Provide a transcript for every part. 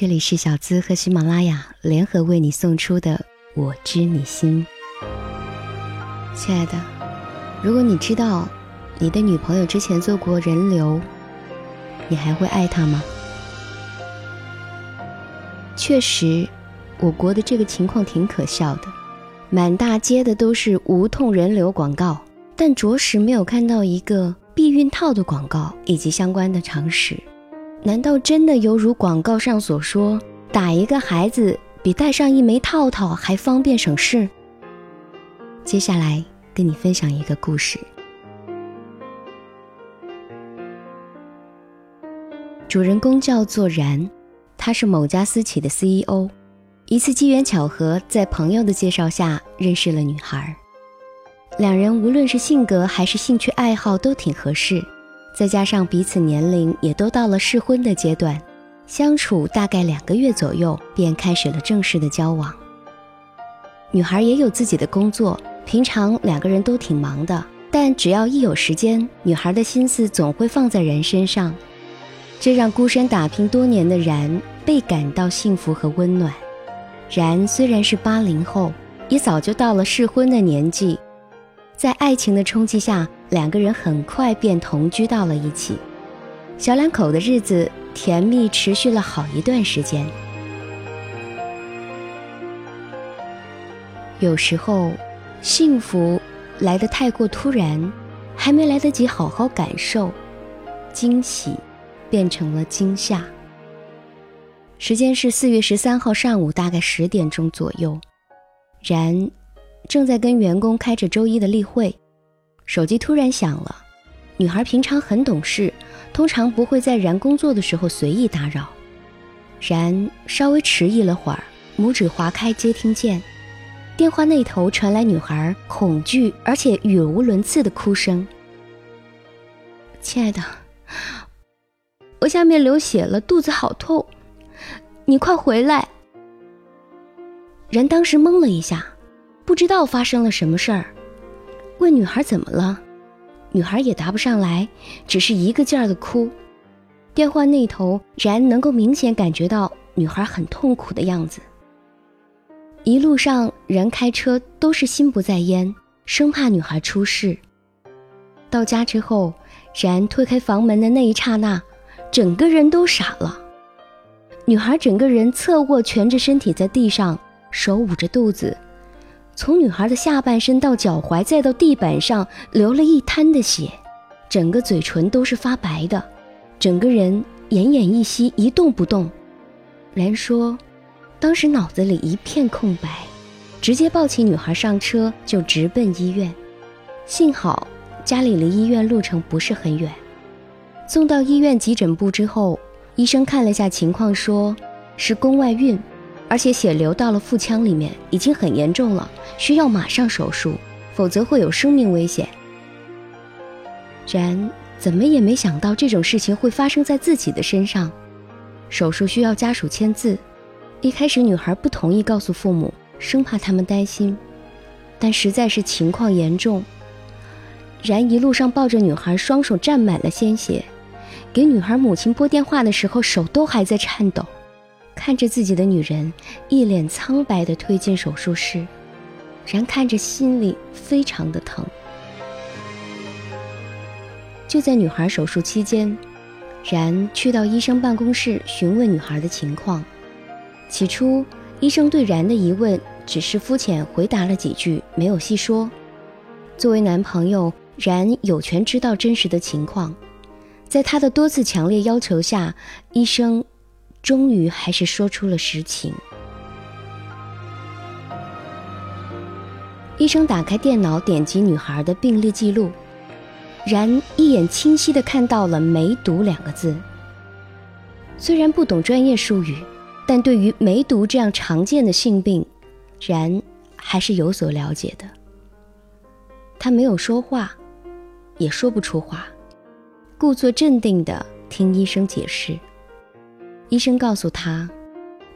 这里是小资和喜马拉雅联合为你送出的《我知你心》。亲爱的，如果你知道你的女朋友之前做过人流，你还会爱她吗？确实，我国的这个情况挺可笑的，满大街的都是无痛人流广告，但着实没有看到一个避孕套的广告以及相关的常识。难道真的犹如广告上所说，打一个孩子比戴上一枚套套还方便省事？接下来跟你分享一个故事。主人公叫做然，他是某家私企的 CEO。一次机缘巧合，在朋友的介绍下认识了女孩，两人无论是性格还是兴趣爱好都挺合适。再加上彼此年龄也都到了适婚的阶段，相处大概两个月左右，便开始了正式的交往。女孩也有自己的工作，平常两个人都挺忙的，但只要一有时间，女孩的心思总会放在然身上，这让孤身打拼多年的然倍感到幸福和温暖。然虽然是八零后，也早就到了适婚的年纪。在爱情的冲击下，两个人很快便同居到了一起。小两口的日子甜蜜，持续了好一段时间。有时候，幸福来得太过突然，还没来得及好好感受，惊喜变成了惊吓。时间是四月十三号上午，大概十点钟左右，然。正在跟员工开着周一的例会，手机突然响了。女孩平常很懂事，通常不会在然工作的时候随意打扰。然稍微迟疑了会儿，拇指划开接听键，电话那头传来女孩恐惧而且语无伦次的哭声：“亲爱的，我下面流血了，肚子好痛，你快回来。”然当时懵了一下。不知道发生了什么事儿，问女孩怎么了，女孩也答不上来，只是一个劲儿的哭。电话那头，然能够明显感觉到女孩很痛苦的样子。一路上，然开车都是心不在焉，生怕女孩出事。到家之后，然推开房门的那一刹那，整个人都傻了。女孩整个人侧卧，蜷着身体在地上，手捂着肚子。从女孩的下半身到脚踝，再到地板上，流了一滩的血，整个嘴唇都是发白的，整个人奄奄一息，一动不动。然说，当时脑子里一片空白，直接抱起女孩上车就直奔医院。幸好家里离医院路程不是很远。送到医院急诊部之后，医生看了下情况，说是宫外孕。而且血流到了腹腔里面，已经很严重了，需要马上手术，否则会有生命危险。然怎么也没想到这种事情会发生在自己的身上，手术需要家属签字。一开始女孩不同意告诉父母，生怕他们担心，但实在是情况严重。然一路上抱着女孩，双手沾满了鲜血，给女孩母亲拨电话的时候，手都还在颤抖。看着自己的女人一脸苍白地推进手术室，然看着心里非常的疼。就在女孩手术期间，然去到医生办公室询问女孩的情况。起初，医生对然的疑问只是肤浅回答了几句，没有细说。作为男朋友，然有权知道真实的情况。在他的多次强烈要求下，医生。终于还是说出了实情。医生打开电脑，点击女孩的病历记录，然一眼清晰的看到了“梅毒”两个字。虽然不懂专业术语，但对于梅毒这样常见的性病，然还是有所了解的。他没有说话，也说不出话，故作镇定的听医生解释。医生告诉他，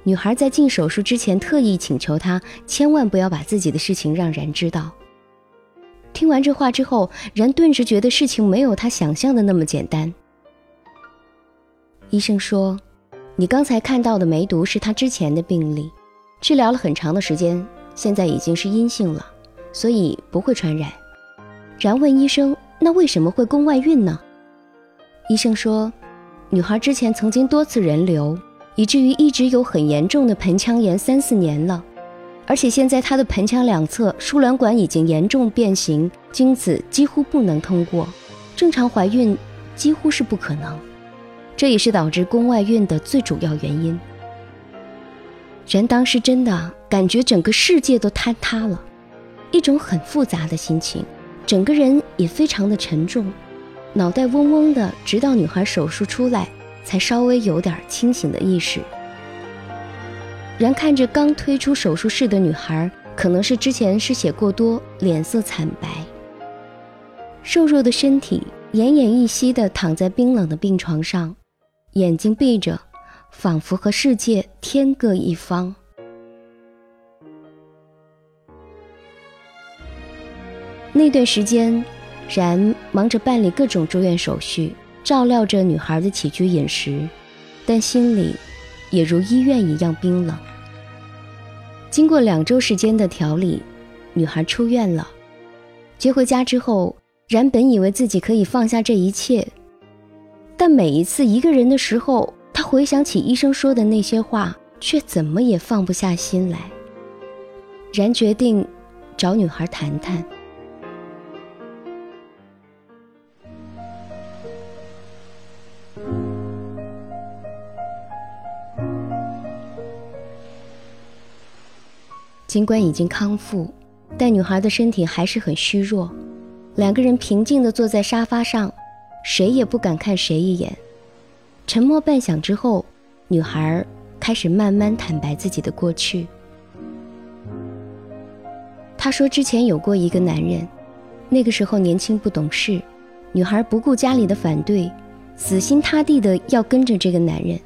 女孩在进手术之前特意请求他千万不要把自己的事情让然知道。听完这话之后，然顿时觉得事情没有他想象的那么简单。医生说，你刚才看到的梅毒是他之前的病例，治疗了很长的时间，现在已经是阴性了，所以不会传染。然问医生：“那为什么会宫外孕呢？”医生说：“女孩之前曾经多次人流，以至于一直有很严重的盆腔炎三四年了，而且现在她的盆腔两侧输卵管已经严重变形，精子几乎不能通过，正常怀孕几乎是不可能。这也是导致宫外孕的最主要原因。”人当时真的感觉整个世界都坍塌了，一种很复杂的心情。整个人也非常的沉重，脑袋嗡嗡的，直到女孩手术出来，才稍微有点清醒的意识。然看着刚推出手术室的女孩，可能是之前失血过多，脸色惨白，瘦弱的身体奄奄一息的躺在冰冷的病床上，眼睛闭着，仿佛和世界天各一方。那段时间，然忙着办理各种住院手续，照料着女孩的起居饮食，但心里也如医院一样冰冷。经过两周时间的调理，女孩出院了。接回家之后，然本以为自己可以放下这一切，但每一次一个人的时候，他回想起医生说的那些话，却怎么也放不下心来。然决定找女孩谈谈。尽管已经康复，但女孩的身体还是很虚弱。两个人平静地坐在沙发上，谁也不敢看谁一眼。沉默半晌之后，女孩开始慢慢坦白自己的过去。她说，之前有过一个男人，那个时候年轻不懂事，女孩不顾家里的反对，死心塌地的要跟着这个男人。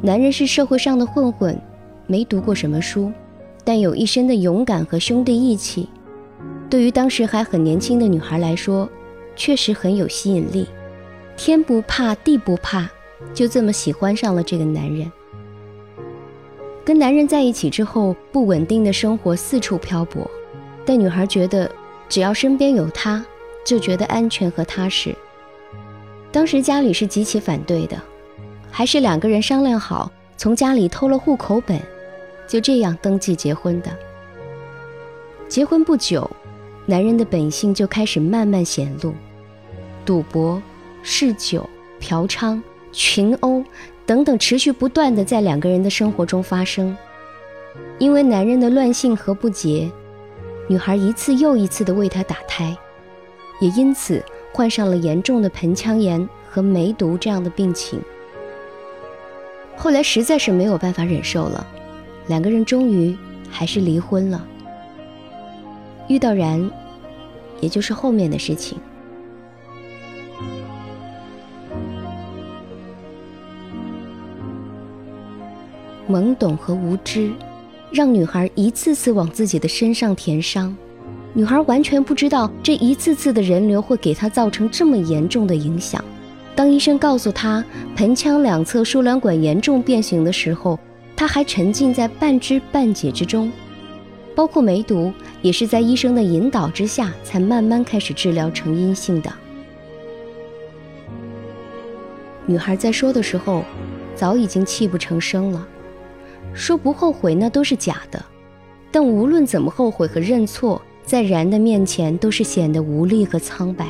男人是社会上的混混，没读过什么书。但有一身的勇敢和兄弟义气，对于当时还很年轻的女孩来说，确实很有吸引力。天不怕地不怕，就这么喜欢上了这个男人。跟男人在一起之后，不稳定的生活四处漂泊，但女孩觉得只要身边有他，就觉得安全和踏实。当时家里是极其反对的，还是两个人商量好，从家里偷了户口本。就这样登记结婚的。结婚不久，男人的本性就开始慢慢显露，赌博、嗜酒、嫖娼、群殴等等，持续不断的在两个人的生活中发生。因为男人的乱性和不洁，女孩一次又一次的为他打胎，也因此患上了严重的盆腔炎和梅毒这样的病情。后来实在是没有办法忍受了。两个人终于还是离婚了。遇到然，也就是后面的事情。懵懂和无知，让女孩一次次往自己的身上填伤。女孩完全不知道，这一次次的人流会给她造成这么严重的影响。当医生告诉她盆腔两侧输卵管严重变形的时候，他还沉浸在半知半解之中，包括梅毒也是在医生的引导之下才慢慢开始治疗成阴性的。女孩在说的时候，早已经泣不成声了，说不后悔那都是假的，但无论怎么后悔和认错，在然的面前都是显得无力和苍白。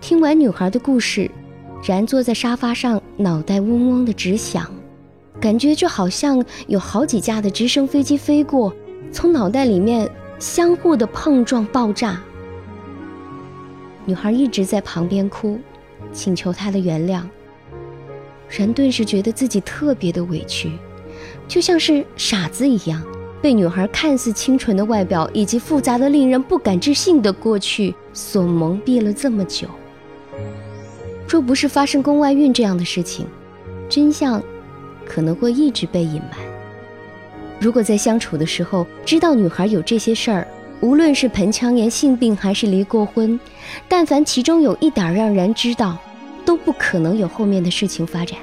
听完女孩的故事，然坐在沙发上，脑袋嗡嗡的直响。感觉就好像有好几架的直升飞机飞过，从脑袋里面相互的碰撞爆炸。女孩一直在旁边哭，请求他的原谅。人顿时觉得自己特别的委屈，就像是傻子一样，被女孩看似清纯的外表以及复杂的令人不敢置信的过去所蒙蔽了这么久。若不是发生宫外孕这样的事情，真相。可能会一直被隐瞒。如果在相处的时候知道女孩有这些事儿，无论是盆腔炎、性病还是离过婚，但凡其中有一点让人知道，都不可能有后面的事情发展。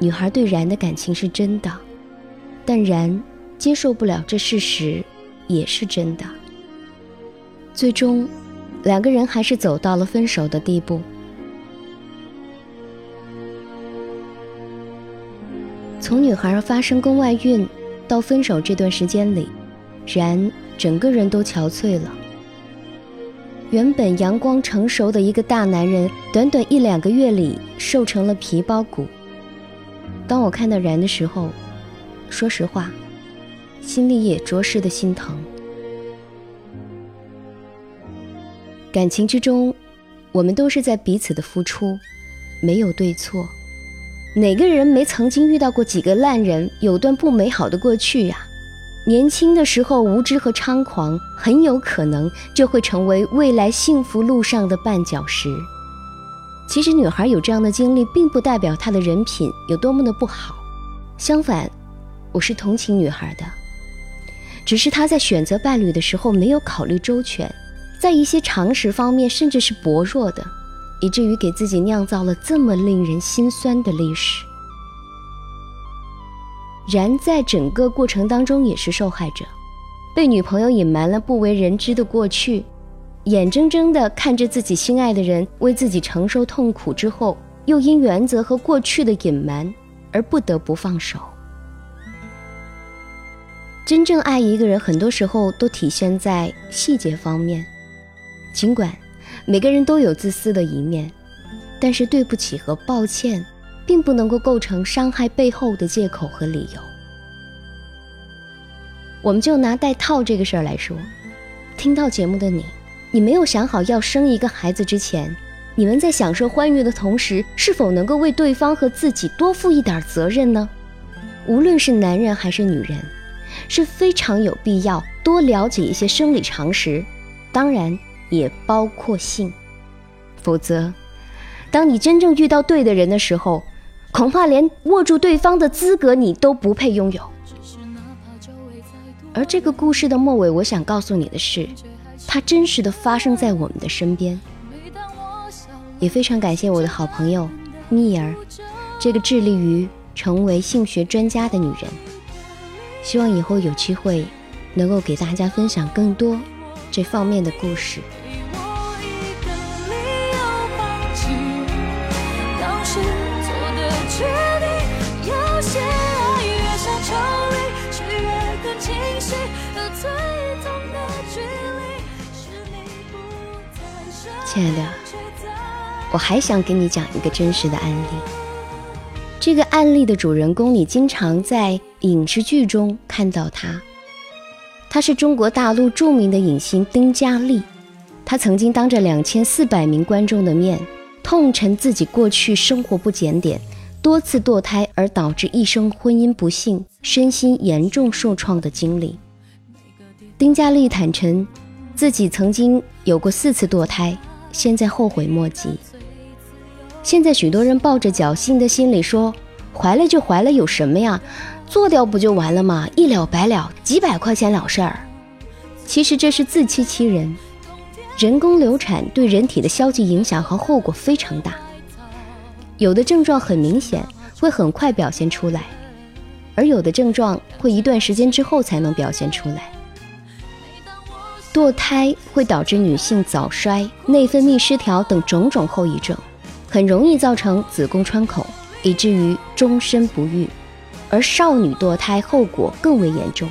女孩对然的感情是真的，但然接受不了这事实，也是真的。最终，两个人还是走到了分手的地步。从女孩发生宫外孕到分手这段时间里，然整个人都憔悴了。原本阳光成熟的一个大男人，短短一两个月里瘦成了皮包骨。当我看到然的时候，说实话，心里也着实的心疼。感情之中，我们都是在彼此的付出，没有对错。哪个人没曾经遇到过几个烂人，有段不美好的过去呀？年轻的时候无知和猖狂，很有可能就会成为未来幸福路上的绊脚石。其实，女孩有这样的经历，并不代表她的人品有多么的不好。相反，我是同情女孩的，只是她在选择伴侣的时候没有考虑周全，在一些常识方面甚至是薄弱的，以至于给自己酿造了这么令人心酸的历史。然在整个过程当中也是受害者，被女朋友隐瞒了不为人知的过去，眼睁睁地看着自己心爱的人为自己承受痛苦之后，又因原则和过去的隐瞒而不得不放手。真正爱一个人，很多时候都体现在细节方面。尽管每个人都有自私的一面，但是对不起和抱歉。并不能够构成伤害背后的借口和理由。我们就拿戴套这个事儿来说，听到节目的你，你没有想好要生一个孩子之前，你们在享受欢愉的同时，是否能够为对方和自己多负一点责任呢？无论是男人还是女人，是非常有必要多了解一些生理常识，当然也包括性，否则，当你真正遇到对的人的时候，恐怕连握住对方的资格你都不配拥有。而这个故事的末尾，我想告诉你的是，它真实的发生在我们的身边。也非常感谢我的好朋友蜜儿，这个致力于成为性学专家的女人。希望以后有机会能够给大家分享更多这方面的故事。亲爱的，我还想给你讲一个真实的案例。这个案例的主人公，你经常在影视剧中看到他。她是中国大陆著名的影星丁嘉丽。她曾经当着两千四百名观众的面，痛陈自己过去生活不检点，多次堕胎而导致一生婚姻不幸、身心严重受创的经历。丁嘉丽坦诚，自己曾经有过四次堕胎。现在后悔莫及。现在许多人抱着侥幸的心理说：“怀了就怀了，有什么呀？做掉不就完了吗？一了百了，几百块钱了事儿。”其实这是自欺欺人。人工流产对人体的消极影响和后果非常大，有的症状很明显，会很快表现出来，而有的症状会一段时间之后才能表现出来。堕胎会导致女性早衰、内分泌失调等种种后遗症，很容易造成子宫穿孔，以至于终身不育。而少女堕胎后果更为严重，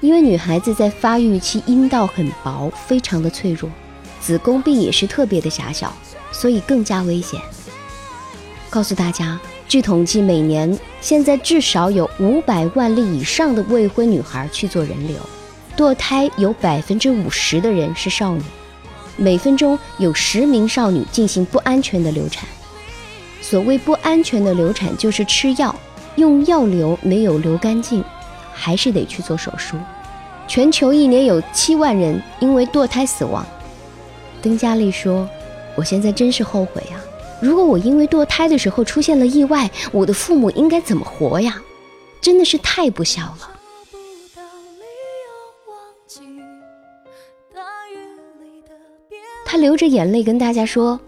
因为女孩子在发育期阴道很薄，非常的脆弱，子宫壁也是特别的狭小，所以更加危险。告诉大家，据统计，每年现在至少有五百万例以上的未婚女孩去做人流。堕胎有百分之五十的人是少女，每分钟有十名少女进行不安全的流产。所谓不安全的流产，就是吃药用药流没有流干净，还是得去做手术。全球一年有七万人因为堕胎死亡。丁嘉丽说：“我现在真是后悔呀！如果我因为堕胎的时候出现了意外，我的父母应该怎么活呀？真的是太不孝了。”他流着眼泪跟大家说，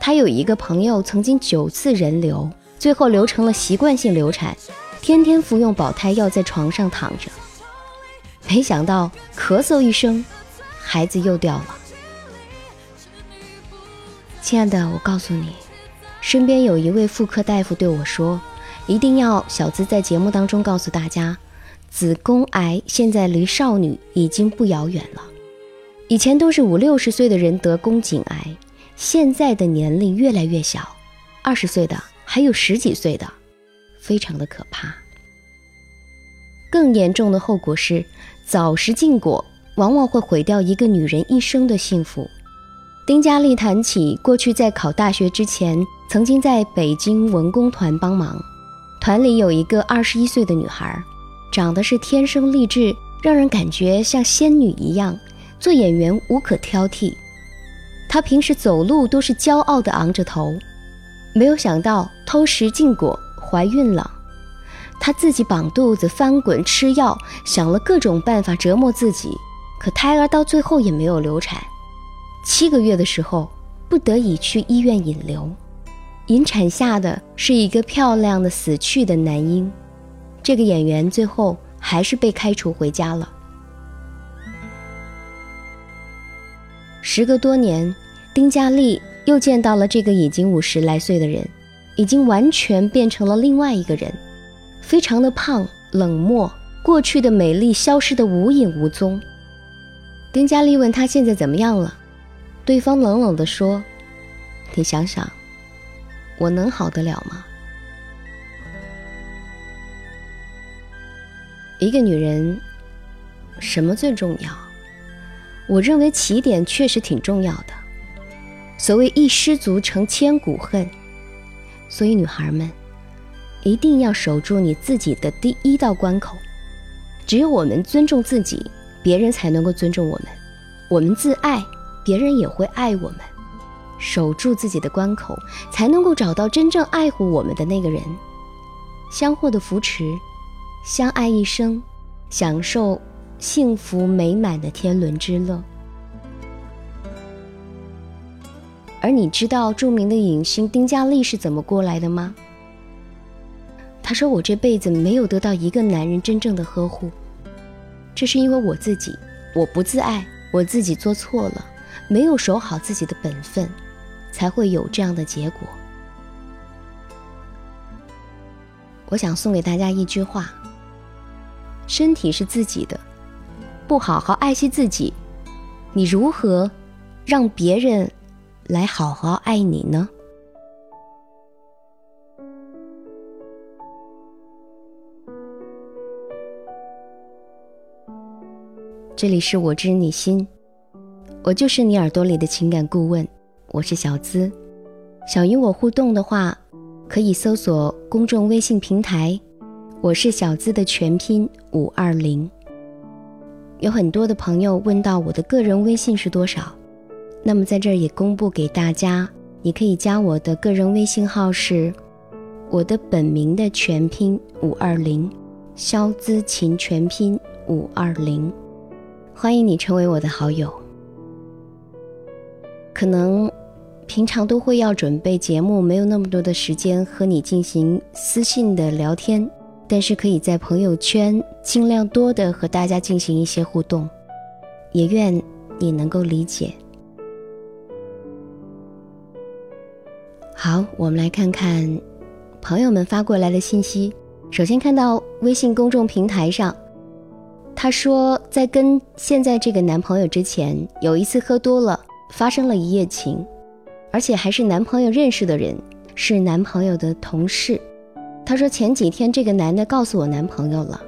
他有一个朋友曾经九次人流，最后流成了习惯性流产，天天服用保胎药，在床上躺着。没想到咳嗽一声，孩子又掉了。亲爱的，我告诉你，身边有一位妇科大夫对我说，一定要小资在节目当中告诉大家，子宫癌现在离少女已经不遥远了。以前都是五六十岁的人得宫颈癌，现在的年龄越来越小，二十岁的还有十几岁的，非常的可怕。更严重的后果是，早食禁果往往会毁掉一个女人一生的幸福。丁佳丽谈起过去在考大学之前，曾经在北京文工团帮忙，团里有一个二十一岁的女孩，长得是天生丽质，让人感觉像仙女一样。做演员无可挑剔，她平时走路都是骄傲地昂着头。没有想到偷食禁果，怀孕了。她自己绑肚子、翻滚、吃药，想了各种办法折磨自己，可胎儿到最后也没有流产。七个月的时候，不得已去医院引流，引产下的是一个漂亮的死去的男婴。这个演员最后还是被开除回家了。时隔多年，丁佳丽又见到了这个已经五十来岁的人，已经完全变成了另外一个人，非常的胖、冷漠，过去的美丽消失的无影无踪。丁佳丽问他现在怎么样了，对方冷冷地说：“你想想，我能好得了吗？”一个女人，什么最重要？我认为起点确实挺重要的。所谓一失足成千古恨，所以女孩们一定要守住你自己的第一道关口。只有我们尊重自己，别人才能够尊重我们；我们自爱，别人也会爱我们。守住自己的关口，才能够找到真正爱护我们的那个人，相互的扶持，相爱一生，享受。幸福美满的天伦之乐。而你知道著名的影星丁嘉丽是怎么过来的吗？她说：“我这辈子没有得到一个男人真正的呵护，这是因为我自己，我不自爱，我自己做错了，没有守好自己的本分，才会有这样的结果。”我想送给大家一句话：身体是自己的。不好好爱惜自己，你如何让别人来好好爱你呢？这里是我知你心，我就是你耳朵里的情感顾问，我是小资。想与我互动的话，可以搜索公众微信平台，我是小资的全拼五二零。有很多的朋友问到我的个人微信是多少，那么在这儿也公布给大家，你可以加我的个人微信号是我的本名的全拼五二零，肖姿琴全拼五二零，欢迎你成为我的好友。可能平常都会要准备节目，没有那么多的时间和你进行私信的聊天。但是可以在朋友圈尽量多的和大家进行一些互动，也愿你能够理解。好，我们来看看朋友们发过来的信息。首先看到微信公众平台上，他说在跟现在这个男朋友之前，有一次喝多了，发生了一夜情，而且还是男朋友认识的人，是男朋友的同事。她说前几天这个男的告诉我男朋友了，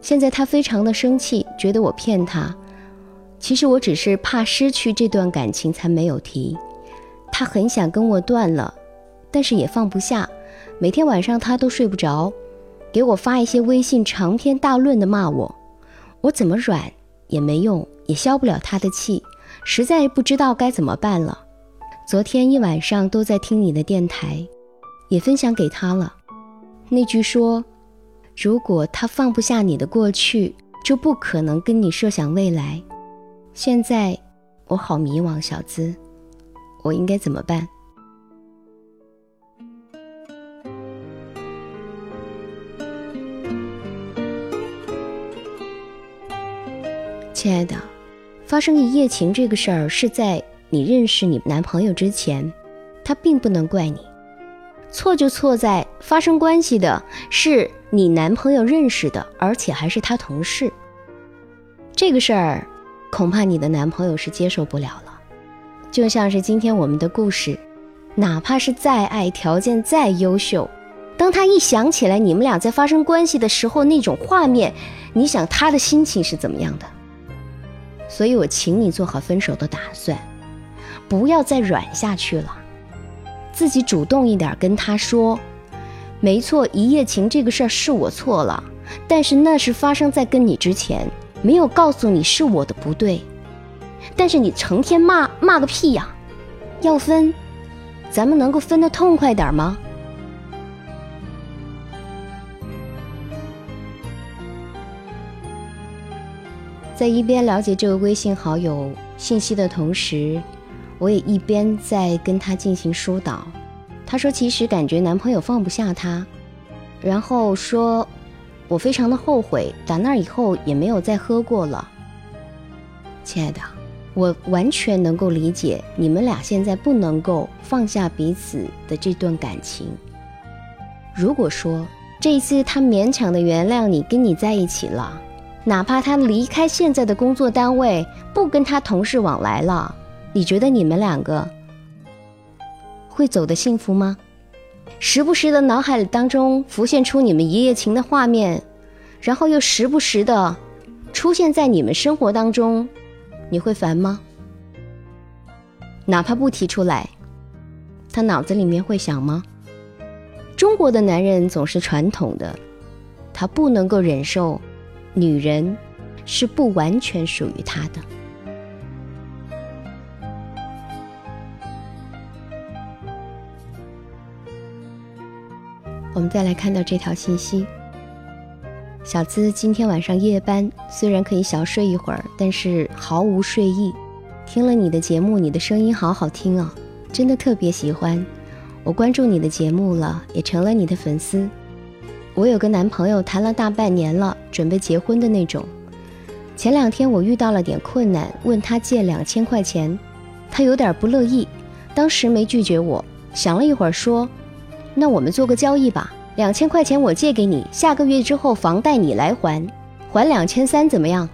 现在她非常的生气，觉得我骗她。其实我只是怕失去这段感情才没有提。他很想跟我断了，但是也放不下。每天晚上他都睡不着，给我发一些微信长篇大论的骂我。我怎么软也没用，也消不了他的气，实在不知道该怎么办了。昨天一晚上都在听你的电台，也分享给他了。那句说：“如果他放不下你的过去，就不可能跟你设想未来。”现在我好迷惘，小资，我应该怎么办？亲爱的，发生一夜情这个事儿是在你认识你男朋友之前，他并不能怪你。错就错在发生关系的是你男朋友认识的，而且还是他同事。这个事儿，恐怕你的男朋友是接受不了了。就像是今天我们的故事，哪怕是再爱，条件再优秀，当他一想起来你们俩在发生关系的时候那种画面，你想他的心情是怎么样的？所以我请你做好分手的打算，不要再软下去了。自己主动一点跟他说，没错，一夜情这个事儿是我错了，但是那是发生在跟你之前，没有告诉你是我的不对。但是你成天骂骂个屁呀！要分，咱们能够分得痛快点吗？在一边了解这个微信好友信息的同时。我也一边在跟他进行疏导，他说其实感觉男朋友放不下他，然后说，我非常的后悔，打那以后也没有再喝过了。亲爱的，我完全能够理解你们俩现在不能够放下彼此的这段感情。如果说这一次他勉强的原谅你，跟你在一起了，哪怕他离开现在的工作单位，不跟他同事往来了。你觉得你们两个会走得幸福吗？时不时的脑海里当中浮现出你们一夜情的画面，然后又时不时的出现在你们生活当中，你会烦吗？哪怕不提出来，他脑子里面会想吗？中国的男人总是传统的，他不能够忍受女人是不完全属于他的。我们再来看到这条信息：小资今天晚上夜班，虽然可以小睡一会儿，但是毫无睡意。听了你的节目，你的声音好好听哦，真的特别喜欢。我关注你的节目了，也成了你的粉丝。我有个男朋友，谈了大半年了，准备结婚的那种。前两天我遇到了点困难，问他借两千块钱，他有点不乐意，当时没拒绝我，想了一会儿说。那我们做个交易吧，两千块钱我借给你，下个月之后房贷你来还，还两千三怎么样？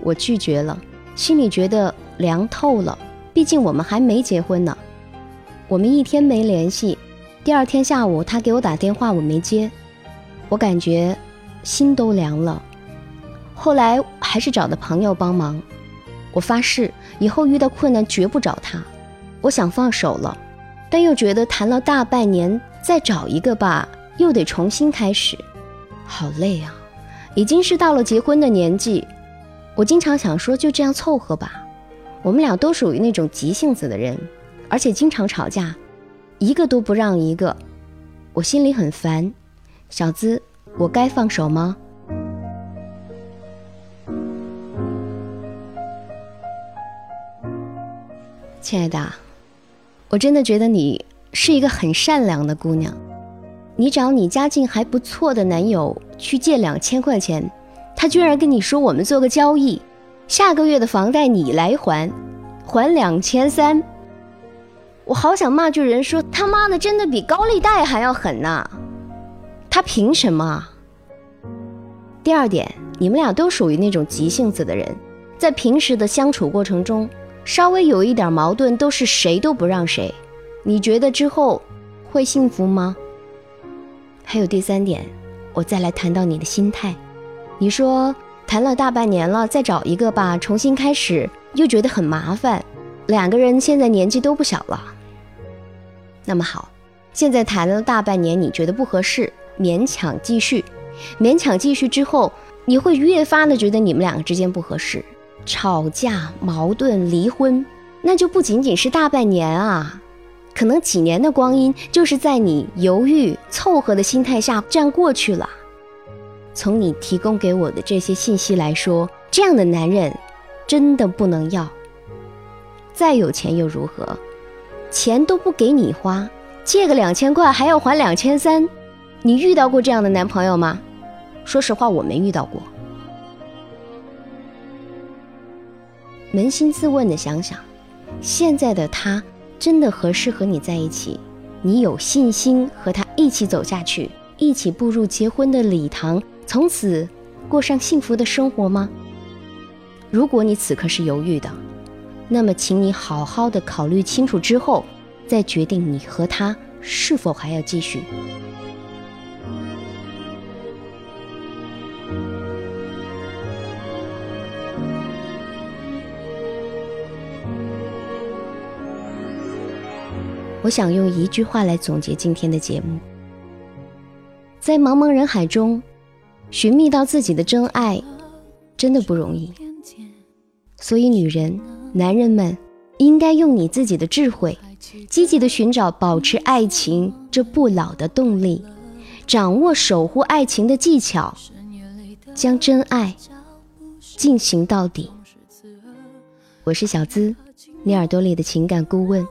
我拒绝了，心里觉得凉透了。毕竟我们还没结婚呢。我们一天没联系，第二天下午他给我打电话，我没接，我感觉心都凉了。后来还是找的朋友帮忙，我发誓以后遇到困难绝不找他。我想放手了，但又觉得谈了大半年。再找一个吧，又得重新开始，好累啊！已经是到了结婚的年纪，我经常想说就这样凑合吧。我们俩都属于那种急性子的人，而且经常吵架，一个都不让一个，我心里很烦。小资，我该放手吗？亲爱的，我真的觉得你。是一个很善良的姑娘，你找你家境还不错的男友去借两千块钱，他居然跟你说我们做个交易，下个月的房贷你来还，还两千三。我好想骂句人说他妈的真的比高利贷还要狠呐，他凭什么？第二点，你们俩都属于那种急性子的人，在平时的相处过程中，稍微有一点矛盾都是谁都不让谁。你觉得之后会幸福吗？还有第三点，我再来谈到你的心态。你说谈了大半年了，再找一个吧，重新开始又觉得很麻烦。两个人现在年纪都不小了。那么好，现在谈了大半年，你觉得不合适，勉强继续。勉强继续之后，你会越发的觉得你们两个之间不合适，吵架、矛盾、离婚，那就不仅仅是大半年啊。可能几年的光阴，就是在你犹豫凑合的心态下这样过去了。从你提供给我的这些信息来说，这样的男人真的不能要。再有钱又如何？钱都不给你花，借个两千块还要还两千三，你遇到过这样的男朋友吗？说实话，我没遇到过。扪心自问的想想，现在的他真的合适和你在一起？你有信心和他一起走下去，一起步入结婚的礼堂，从此过上幸福的生活吗？如果你此刻是犹豫的，那么请你好好的考虑清楚之后，再决定你和他是否还要继续。我想用一句话来总结今天的节目：在茫茫人海中，寻觅到自己的真爱，真的不容易。所以，女人、男人们应该用你自己的智慧，积极的寻找保持爱情这不老的动力，掌握守护爱情的技巧，将真爱进行到底。我是小资，你耳朵里的情感顾问。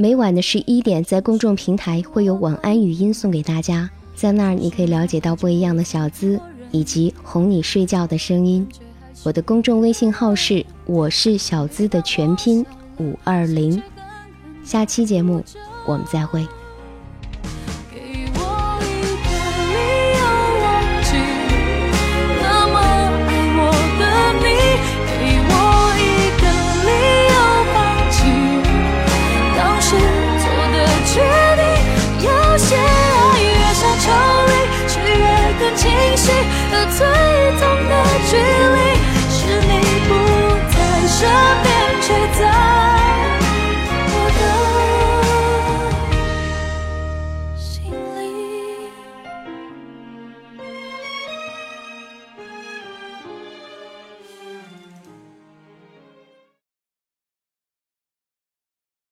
每晚的十一点，在公众平台会有晚安语音送给大家，在那儿你可以了解到不一样的小资以及哄你睡觉的声音。我的公众微信号是我是小资的全拼五二零。下期节目我们再会。